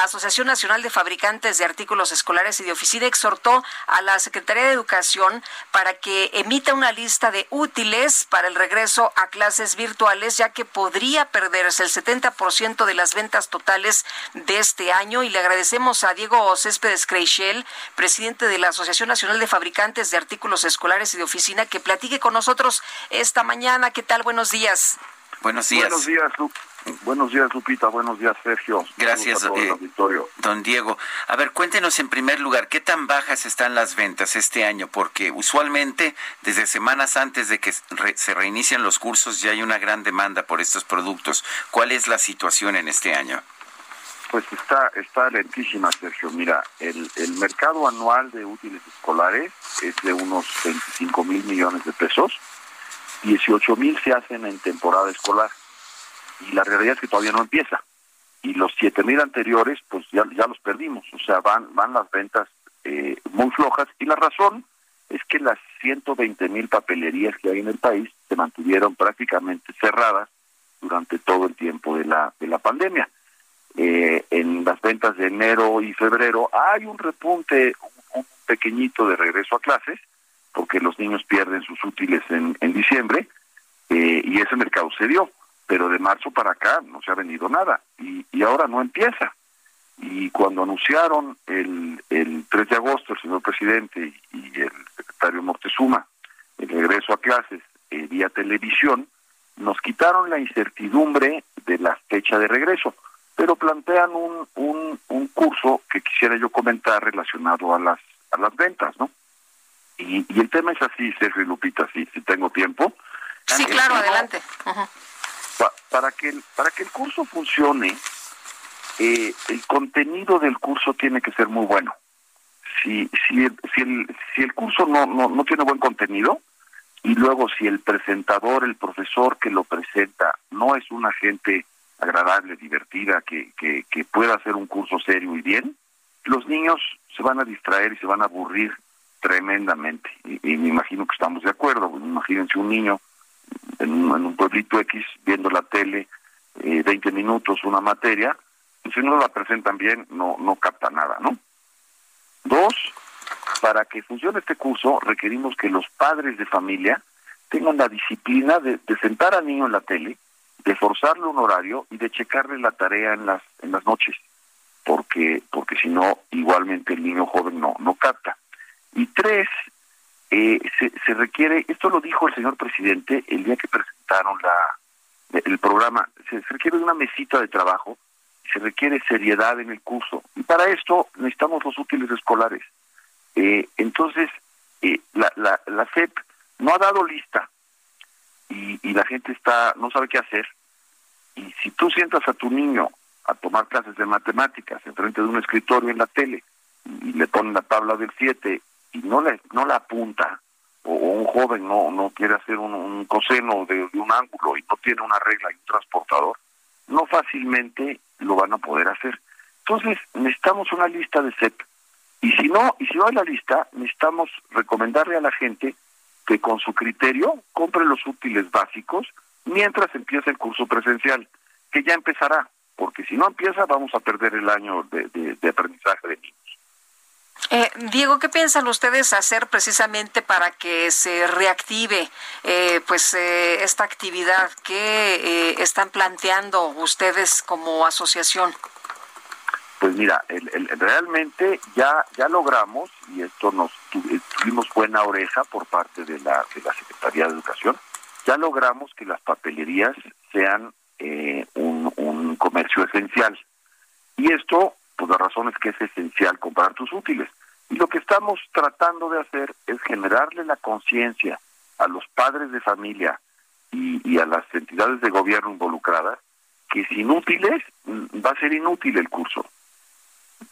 La Asociación Nacional de Fabricantes de Artículos Escolares y de Oficina exhortó a la Secretaría de Educación para que emita una lista de útiles para el regreso a clases virtuales, ya que podría perderse el 70% de las ventas totales de este año. Y le agradecemos a Diego Céspedes Creixel, presidente de la Asociación Nacional de Fabricantes de Artículos Escolares y de Oficina, que platique con nosotros esta mañana. ¿Qué tal? Buenos días. Buenos días. Buenos días, Lu Buenos días, Lupita. Buenos días, Sergio. Gracias, eh, don Diego. A ver, cuéntenos en primer lugar, ¿qué tan bajas están las ventas este año? Porque usualmente, desde semanas antes de que se reinician los cursos, ya hay una gran demanda por estos productos. ¿Cuál es la situación en este año? Pues está, está lentísima, Sergio. Mira, el, el mercado anual de útiles escolares es de unos 25 mil millones de pesos. 18 mil se hacen en temporada escolar y la realidad es que todavía no empieza. Y los siete mil anteriores, pues ya, ya los perdimos, o sea, van, van las ventas eh, muy flojas y la razón es que las 120 mil papelerías que hay en el país se mantuvieron prácticamente cerradas durante todo el tiempo de la, de la pandemia. Eh, en las ventas de enero y febrero hay un repunte, un, pequeñito de regreso a clases, porque los niños pierden sus útiles en, en diciembre, eh, y ese mercado se dio pero de marzo para acá no se ha vendido nada y, y ahora no empieza. Y cuando anunciaron el, el 3 de agosto el señor presidente y el secretario Mortezuma el regreso a clases eh, vía televisión, nos quitaron la incertidumbre de la fecha de regreso, pero plantean un, un, un curso que quisiera yo comentar relacionado a las, a las ventas, ¿no? Y, y el tema es así, Sergio y Lupita, si, si tengo tiempo. Sí, claro, adelante para que el, para que el curso funcione, eh, el contenido del curso tiene que ser muy bueno. Si, si, el, si, el, si el curso no, no, no tiene buen contenido, y luego si el presentador, el profesor que lo presenta, no es una gente agradable, divertida, que, que, que pueda hacer un curso serio y bien, los niños se van a distraer y se van a aburrir tremendamente. Y, y me imagino que estamos de acuerdo. Imagínense un niño en un, pueblito X viendo la tele eh, 20 minutos una materia, y si no la presentan bien, no, no capta nada, ¿no? Dos, para que funcione este curso requerimos que los padres de familia tengan la disciplina de, de sentar al niño en la tele, de forzarle un horario y de checarle la tarea en las en las noches, porque porque si no igualmente el niño joven no no capta. Y tres, eh, se, se, requiere, esto lo dijo el señor presidente el día que presentaron la el programa, se, requiere una mesita de trabajo, se requiere seriedad en el curso y para esto necesitamos los útiles escolares. Eh, entonces, eh, la, la, la CEP no ha dado lista y, y la gente está no sabe qué hacer. Y si tú sientas a tu niño a tomar clases de matemáticas enfrente de un escritorio en la tele y le ponen la tabla del 7 y no le no la apunta o, un joven no no quiere hacer un, coseno de, de, un ángulo y no tiene una regla y un transportador no fácilmente lo van a poder hacer. Entonces necesitamos una lista de CEP y si no y si no hay la lista necesitamos recomendarle a la gente que con su criterio compre los útiles básicos mientras empieza el curso presencial que ya empezará porque si no empieza vamos a perder el año de, de, de aprendizaje de niños eh, Diego, ¿qué piensan ustedes hacer precisamente para que se reactive eh, pues eh, esta actividad? ¿Qué eh, están planteando ustedes como asociación? Pues mira, el, realmente ya ya logramos y esto nos tuvimos buena oreja por parte de la de la Secretaría de Educación. Ya logramos que las papelerías sean un, un comercio esencial y esto pues la razón es que es esencial comprar tus útiles. Y lo que estamos tratando de hacer es generarle la conciencia a los padres de familia y, a las entidades de gobierno involucradas que sin útiles mm, va a ser inútil el curso.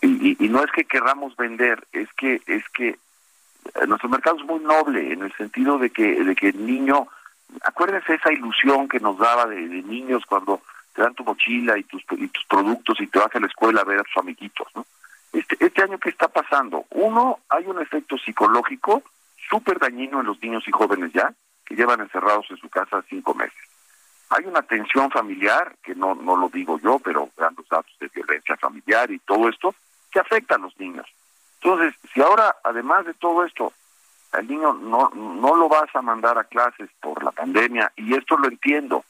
Y, y, no es que querramos vender, es que es que eh, nuestro mercado es muy noble en el sentido de que de que el niño, acuérdense esa ilusión que nos daba de, niños cuando te dan tu mochila y tus y tus productos y te vas a la escuela a ver a tus amiguitos, ¿no? Este, este año qué está pasando? Uno, hay un efecto psicológico súper dañino en los niños y jóvenes ya, que llevan encerrados en su casa cinco meses. Hay una tensión familiar, que no, no lo digo yo, pero grandes datos de violencia familiar y todo esto, que afecta a los niños. Entonces, si ahora, además de todo esto, al niño no, no lo vas a mandar a clases por la pandemia, y esto lo entiendo,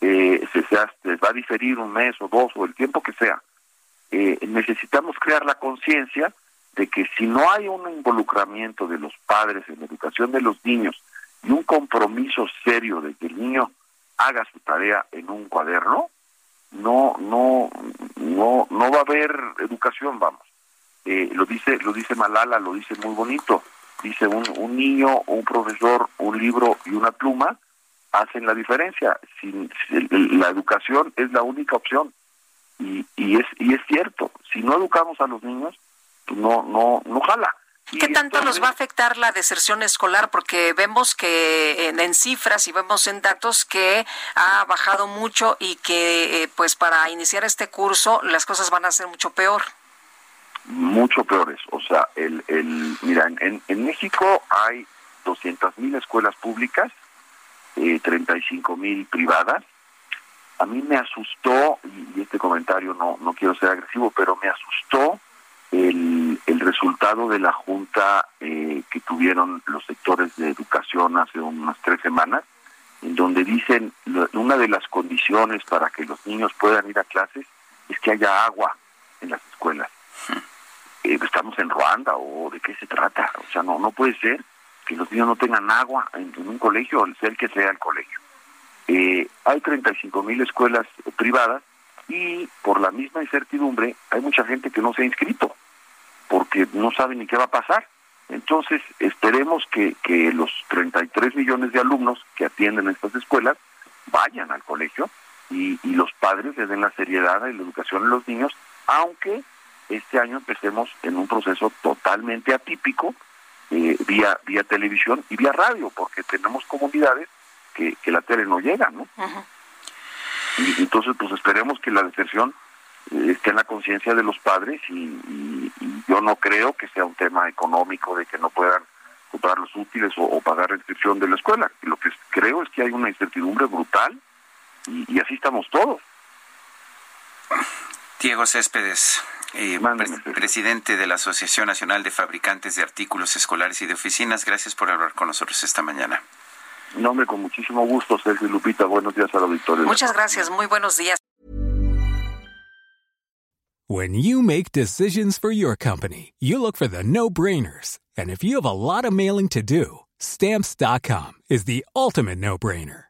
eh, se, va a diferir un mes o dos o el tiempo que sea, eh, necesitamos crear la conciencia de que si no hay un involucramiento de los padres en la educación de los niños y un compromiso serio de que el niño haga su tarea en un cuaderno, no, no, no, no va a haber educación, vamos. Eh, lo dice, lo dice Malala, lo dice muy bonito. Dice un, un niño, un profesor, un libro y una pluma hacen la diferencia. Sin, la educación es la única opción y, y es y es cierto. Si no educamos a los niños, pues no no no jala. ¿Qué tanto nos va a afectar la deserción escolar? Porque vemos que en, cifras y vemos en datos que ha bajado mucho y que eh, pues para iniciar este curso las cosas van a ser mucho peor. Mucho peores. O sea, el, el mira, en, en México hay 200 mil escuelas públicas, eh, 35 mil privadas. A mí me asustó, y este comentario no, no quiero ser agresivo, pero me asustó el, el resultado de la junta eh, que tuvieron los sectores de educación hace unas tres semanas, en donde dicen una de las condiciones para que los niños puedan ir a clases es que haya agua en las escuelas. Eh, estamos en Ruanda o de qué se trata, o sea, no no puede ser que los niños no tengan agua en, un colegio, sea el que sea el colegio. Eh, hay 35 mil escuelas privadas y por la misma incertidumbre hay mucha gente que no se ha inscrito porque no sabe ni qué va a pasar. Entonces, esperemos que, que los 33 millones de alumnos que atienden estas escuelas vayan al colegio y, y los padres le den la seriedad y la educación a los niños, aunque este año empecemos en un proceso totalmente atípico, eh, vía, vía televisión y vía radio, porque tenemos comunidades que, que la tele no llega, ¿no? Y entonces, pues esperemos que la deserción esté en la conciencia de los padres y, yo no creo que sea un tema económico de que no puedan comprar los útiles o, pagar la inscripción de la escuela. Lo que creo es que hay una incertidumbre brutal y, así estamos todos. Diego Céspedes, eh, presidente de la Asociación Nacional de Fabricantes de Artículos Escolares y de Oficinas, gracias por hablar con nosotros esta mañana. No, hombre, con muchísimo gusto, Sergio Lupita. Buenos días a la auditorio. Muchas gracias, muy buenos días. When you make decisions for your company, you look for the no-brainers. And if you have a lot of mailing to do, stamps.com is the ultimate no-brainer.